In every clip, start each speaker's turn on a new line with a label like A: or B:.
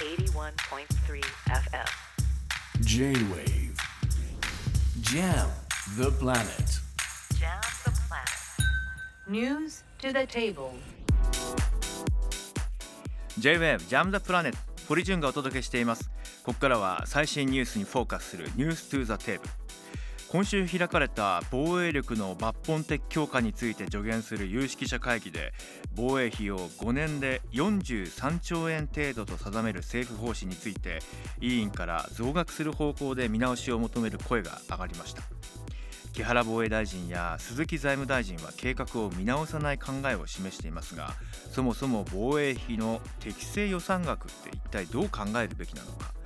A: 81.3 FM.
B: J-Wave Jam the planet
A: Jam the planet. News to the table.
C: J-WAVE ジャム・ザ・プラネット堀潤がお届けしていますここからは最新ニュースにフォーカスするニュース・トゥ・ザ・テーブル今週開かれた防衛力の抜本的強化について助言する有識者会議で防衛費を5年で43兆円程度と定める政府方針について委員から増額する方向で見直しを求める声が上がりました。木原防衛大臣や鈴木財務大臣は計画を見直さない考えを示していますがそもそも防衛費の適正予算額って一体どう考えるべきなのか。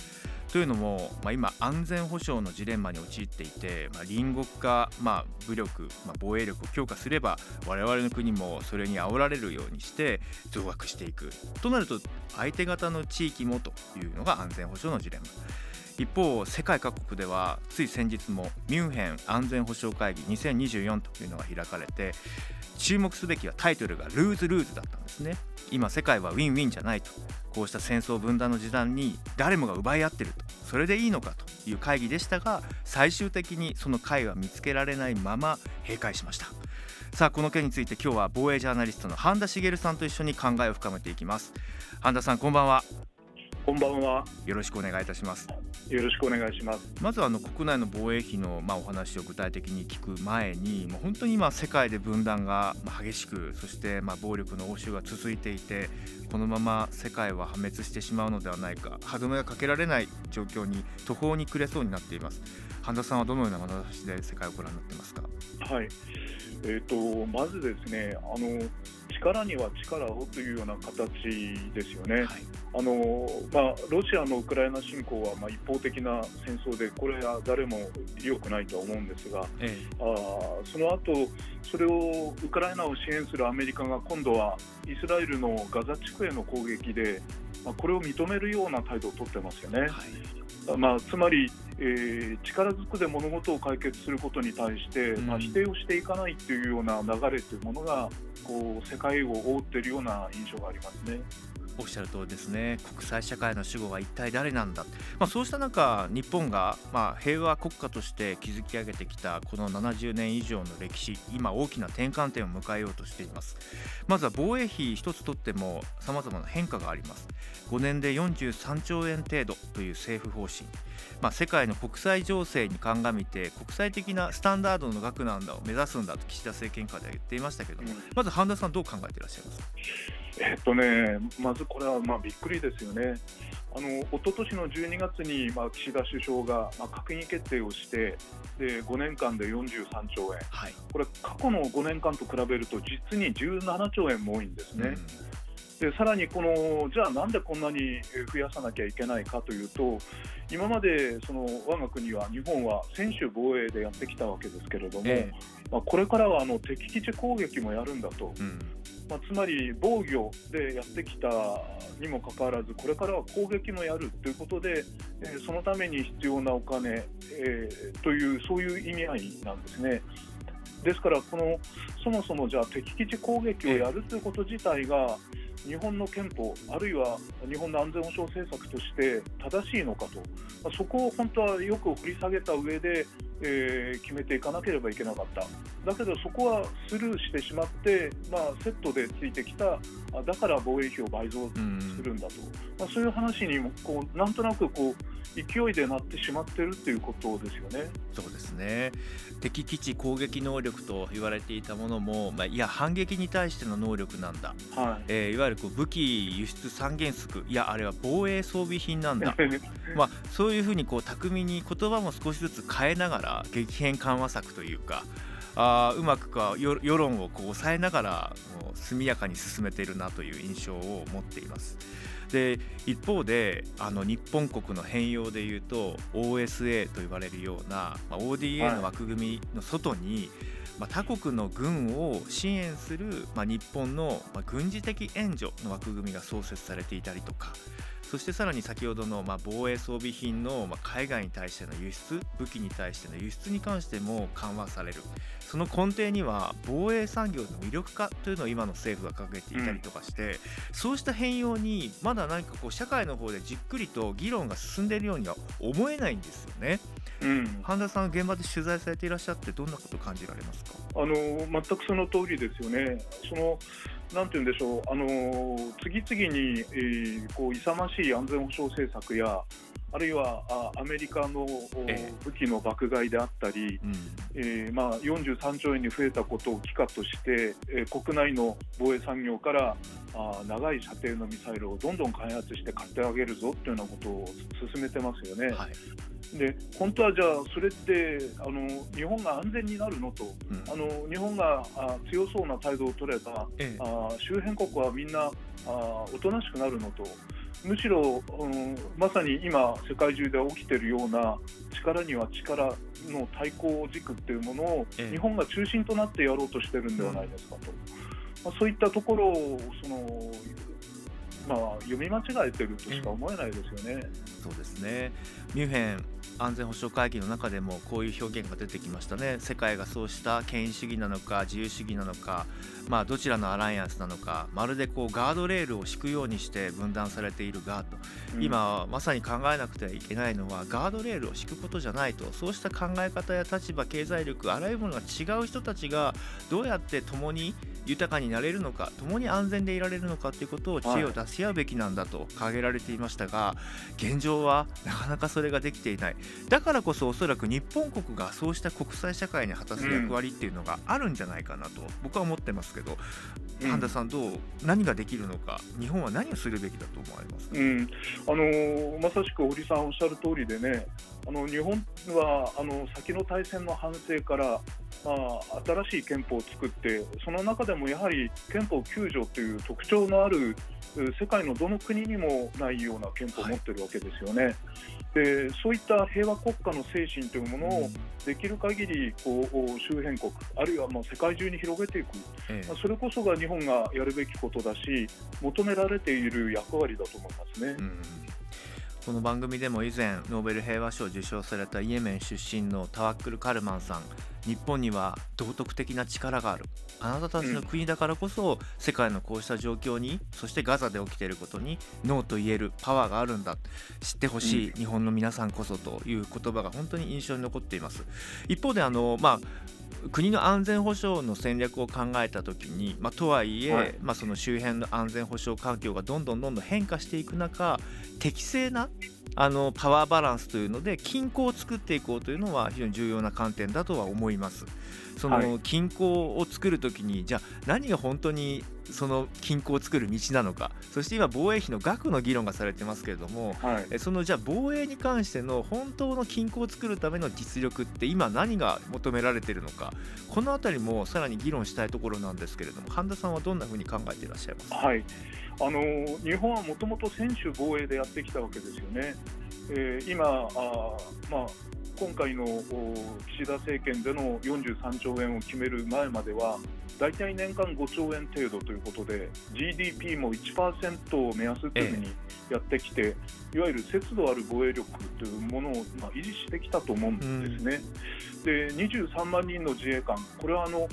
C: というのも、まあ、今安全保障のジレンマに陥っていて、まあ、隣国が、まあ、武力、まあ、防衛力を強化すれば我々の国もそれに煽られるようにして増額していく。となると相手方の地域もというのが安全保障のジレンマ。一方世界各国ではつい先日もミュンヘン安全保障会議2024というのが開かれて注目すべきはタイトルがルーズルーズだったんですね。今世界はウィンウィンじゃないと。こうした戦争分断の時代に誰もが奪い合ってると。それでいいのかという会議でしたが最終的にその会は見つけられないまま閉会しました。さあこの件について今日は防衛ジャーナリストの半田茂さんと一緒に考えを深めていきます。半田さんこんばんは。
D: こんばんは。
C: よろしくお願いいたします
D: よろしくお願いします。
C: まずあの国内の防衛費のまあお話を具体的に聞く前にもう本当に今世界で分断がまあ激しくそしてまあ暴力の応酬が続いていてこのまま世界は破滅してしまうのではないか歯止めがかけられない状況に途方に暮れそうになっています半田さんはどのような眼差しで世界をご覧になってますか？
D: はい。えっ、とまずですね、あの力には力をというような形ですよね。
C: はい
D: あのまあロシアのウクライナ侵攻はまあ一方的な戦争でこれは誰も良くないとは思うんですが、
C: え
D: あーその後それをウクライナを支援するアメリカが今度はイスラエルのガザ地区への攻撃で、まあ、これを認めるような態度を取ってますよね。
C: えはい
D: まあ、つまり、えー力ずくで物事を解決することに対して、
C: うん
D: まあ、否定をしていかないというような流れというものがこう世界を覆っているような印象がありますね。
C: おっしゃる通りですね。国際社会の主語は一体誰なんだ、まあ、そうした中日本がまあ平和国家として築き上げてきたこの70年以上の歴史今大きな転換点を迎えようとしています。まずは防衛費一つとっても様々な変化があります。5年で43兆円程度という政府方針。まあ、世界の国際情勢に鑑みて国際的なスタンダードの額なんだを目指すんだと岸田政権下では言っていましたけども、
D: うん。
C: まず半田さんどう考えていらっしゃいますか？
D: えっとね、まずこれはまあびっくりですよね。あの一昨年の12月にまあ岸田首相がまあ閣議決定をしてで5年間で43兆円。
C: はい、
D: これ過去の5年間と比べると実に17兆円も多いんですね。
C: うん。
D: でさらにこのじゃあなんでこんなにえー増やさなきゃいけないかというと今までその我が国は日本は専守防衛でやってきたわけですけれども、
C: え。
D: まあ、これからはあの敵基地攻撃もやるんだと、
C: うん
D: まあ、つまり防御でやってきたにもかかわらずこれからは攻撃もやるということで、えーそのために必要なお金、えーというそういう意味合いなんですね。ですからこのそもそもじゃあ敵基地攻撃をやるということ自体が日本の憲法あるいは日本の安全保障政策として正しいのかと、まそこを本当はよく掘り下げた上で、えー決めていかなければいけなかった。だけどそこはスルーしてしまって、まあ、セットでついてきたあだから防衛費を倍増
C: うん
D: するんだと、まあ、そういう話にもこうなんとなくこう勢いでなってしまってるっていうことですよね。
C: そうですね。敵基地攻撃能力と言われていたものも、まあ、いや反撃に対しての能力なんだ、
D: はい。
C: えーいわゆるこう武器輸出三原則。いやあれは防衛装備品なんだ。まあ、そういうふうにこう巧みに言葉も少しずつ変えながら激変緩和策というかあーうまくか世世論をこう抑えながら速やかに進めているなという印象を持っています。で一方であの日本国の変容でいうと OSA と言われるような、まあ、ODA の枠組みの外に、まあ、他国の軍を支援する、まあ、日本の、まあ、軍事的援助の枠組みが創設されていたりとかそそしてさらに先ほどの、まあ、防衛装備品の、まあ、海外に対しての輸出武器に対しての輸出に関しても緩和されるその根底には防衛産業の魅力化というのを今の政府が掲げていたりとかして、うん、そうした変容にまだ何かこう社会の方でじっくりと議論が進んでいるようには思えないんですよね。うん、半田さん、現場で取材されていらっしゃって、どんなことを感じられますか？
D: あの全くその通りですよね。そのなんて言うんでしょう、あの次々に、えー、こう勇ましい安全保障政策や、あるいはあアメリカの武器の爆買いであったり、えー、まあ、43兆円に増えたことを機会として、えー、国内の防衛産業からあ長い射程のミサイルをどんどん開発して買ってあげるぞというようなことを進めてますよね。はいで本当はじゃあ、それってあの日本が安全になるのと、うん、あの日本があ強そうな態度を取れば、ええ、あ周辺国はみんなあおとなしくなるのと、むしろ、うん、まさに今、世界中で起きているような力には力の対抗軸っていうものを、え、日本が中心となってやろうとしてるんではないですかと、まあ、そういったところをそのまあ、読み間違えてるとしか思えないですよね。
C: そうですね。ミュンヘン安全保障会議の中でもこういう表現が出てきましたね。世界がそうした権威主義なのか自由主義なのか、まあ、どちらのアライアンスなのかまるでこうガードレールを敷くようにして分断されているがと、うん、今まさに考えなくてはいけないのはガードレールを敷くことじゃないと。そうした考え方や立場経済力あらゆるものが違う人たちがどうやって共に豊かになれるのか共に安全でいられるのかということを知恵を出し合うべきなんだと掲げられていましたが現状はなかなかそれができていない。だからこそおそらく日本国がそうした国際社会に果たす役割っていうのがあるんじゃないかなと僕は思ってますけど、うん、半田さんどう何ができるのか日本は何をするべきだと思われますか、
D: うん、あのー、まさしく堀さんおっしゃる通りでねあの日本はあの先の大戦の反省からまあ、新しい憲法を作ってその中でもやはり憲法9条という特徴のある世界のどの国にもないような憲法を持ってるわけですよね。はい、でそういった平和国家の精神というものをできる限りこう周辺国あるいはもう世界中に広げていく、ええ、それこそが日本がやるべきことだし求められている役割だと思いますね。うん
C: この番組でも以前ノーベル平和賞を受賞されたイエメン出身のタワックル・カルマンさん日本には道徳的な力がある。あなたたちの国だからこそ世界のこうした状況にそしてガザで起きていることにノーと言えるパワーがあるんだ。知ってほしい日本の皆さんこそという言葉が本当に印象に残っています。一方であのまあ国の安全保障の戦略を考えた時に、まあ、とはいえ、はい、まあ、その周辺の安全保障環境がどんどんどんどん変化していく中適正なあのパワーバランスというので均衡を作っていこうというのは非常に重要な観点だとは思います。その均衡を作るときに、じゃあ何が本当にその均衡を作る道なのか。そして今防衛費の額の議論がされてますけれども、はい、そのじゃあ防衛に関しての本当の均衡を作るための実力って今何が求められているのか。この辺りもさらに議論したいところなんですけれども半田さんはどんなふうに考えていらっしゃいますか、
D: はい、あの日本はもともと専守防衛でやってきたわけですよね。えー、今あ、まあ、今回の岸田政権での43兆円を決める前までは大体年間5兆円程度ということで GDP も1%を目安というふうにやってきて、ええ、いわゆる節度ある防衛力というものを、まあ、維持してきたと思うんですね。うん、で23万人の自衛官これはあの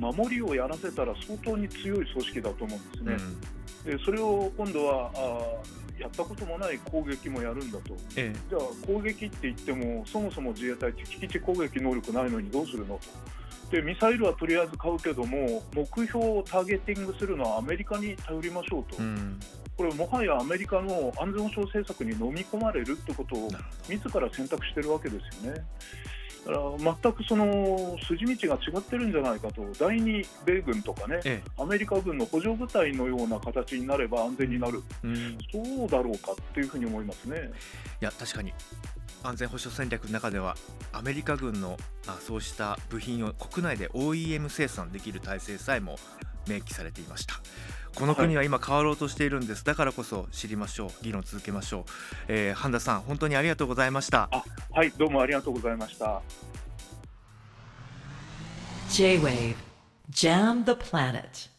D: 守りをやらせたら相当に強い組織だと思うんですね。うん、でそれを今度はあやったこともない攻撃もやるんだと、ええ、じゃあ攻撃って言ってもそもそも自衛隊敵基地攻撃能力ないのにどうするのと。でミサイルはとりあえず買うけども目標をターゲティングするのはアメリカに頼りましょうと、うん、これもはやアメリカの安全保障政策に飲み込まれるってことを自ら選択してるわけですよね。だから全くその筋道が違ってるんじゃないかと、第2米軍とかね、ええ、アメリカ軍の補助部隊のような形になれば安全になる、うん、そうだろうかっていうふうに思いますね。
C: いや確かに安全保障戦略の中ではアメリカ軍のあそうした部品を国内で OEM 生産できる体制さえも明記されていました。この国は今変わろうとしているんです、はい、だからこそ知りましょう。議論続けましょう、えー、半田さん本当にありがとうございました。
D: はいどうもありがとうございました。
A: J-Wave. Jam the Planet